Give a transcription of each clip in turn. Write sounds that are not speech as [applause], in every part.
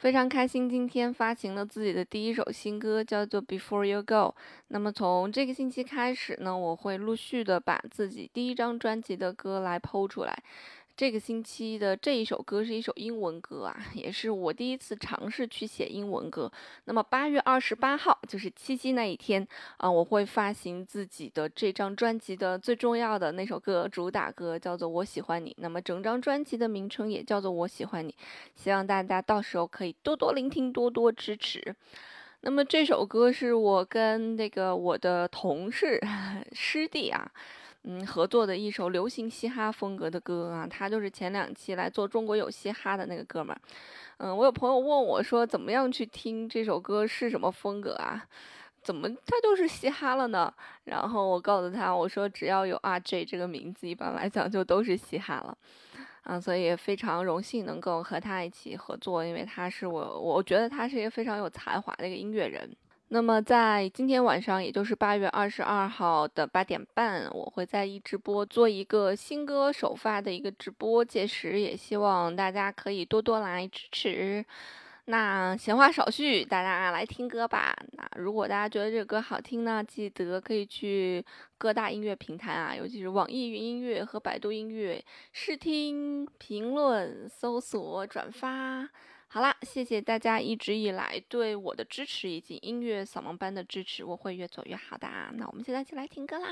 非常开心，今天发行了自己的第一首新歌，叫做《Before You Go》。那么从这个星期开始呢，我会陆续的把自己第一张专辑的歌来剖出来。这个星期的这一首歌是一首英文歌啊，也是我第一次尝试去写英文歌。那么八月二十八号就是七夕那一天啊，我会发行自己的这张专辑的最重要的那首歌，主打歌叫做《我喜欢你》。那么整张专辑的名称也叫做《我喜欢你》，希望大家到时候可以多多聆听，多多支持。那么这首歌是我跟那个我的同事 [laughs] 师弟啊。嗯，合作的一首流行嘻哈风格的歌啊，他就是前两期来做中国有嘻哈的那个哥们儿。嗯，我有朋友问我说，怎么样去听这首歌是什么风格啊？怎么他就是嘻哈了呢？然后我告诉他，我说只要有 RJ 这个名字，一般来讲就都是嘻哈了。啊，所以非常荣幸能够和他一起合作，因为他是我，我觉得他是一个非常有才华的一个音乐人。那么在今天晚上，也就是八月二十二号的八点半，我会在一直播做一个新歌首发的一个直播，届时也希望大家可以多多来支持。那闲话少叙，大家来听歌吧。那如果大家觉得这个歌好听呢，记得可以去各大音乐平台啊，尤其是网易云音乐和百度音乐试听、评论、搜索、转发。好啦，谢谢大家一直以来对我的支持以及音乐扫盲班的支持，我会越做越好的啊。那我们现在就来听歌啦。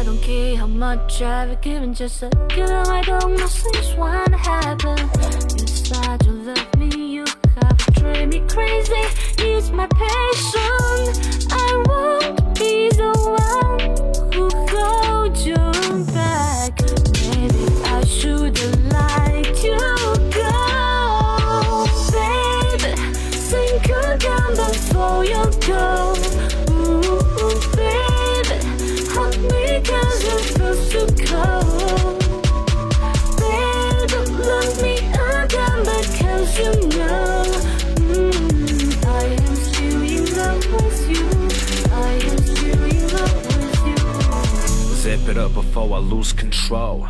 I don't care how much I've given, just a girl, I don't know things wanna happen. You said you love me, you have driven me crazy. You it up before I lose control.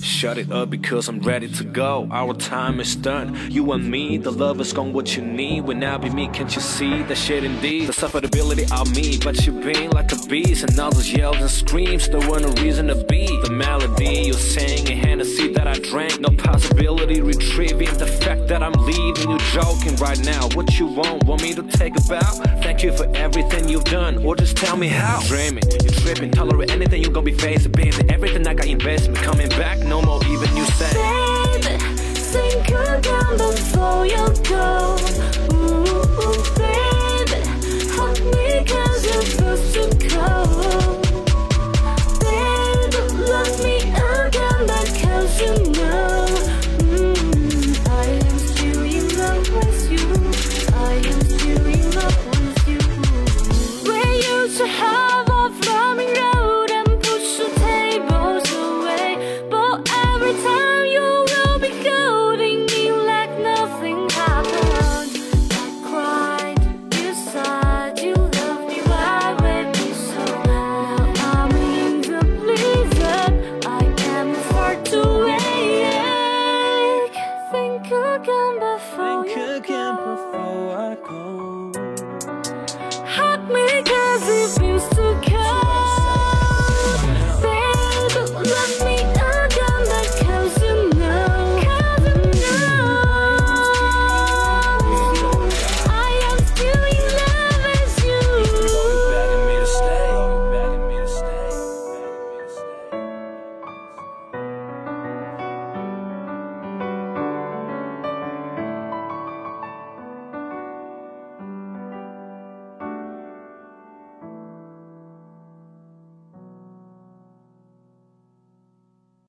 Shut it up because I'm ready to go. Our time is done. You and me, the love is gone what you need. When I be me, can't you see that shit indeed? The sufferability of me, but you being like a beast. And all those yells and screams, there were no reason to be. The melody you sang and Hennessy that I drank. No possibility retrieving the that I'm leaving you joking right now. What you want, want me to take a bow? Thank you for everything you've done, or just tell me how. Dreaming, you're tripping, tolerate anything you gonna be facing, baby. Everything I got investment coming back, no more even you say. Before you go. Ooh, baby.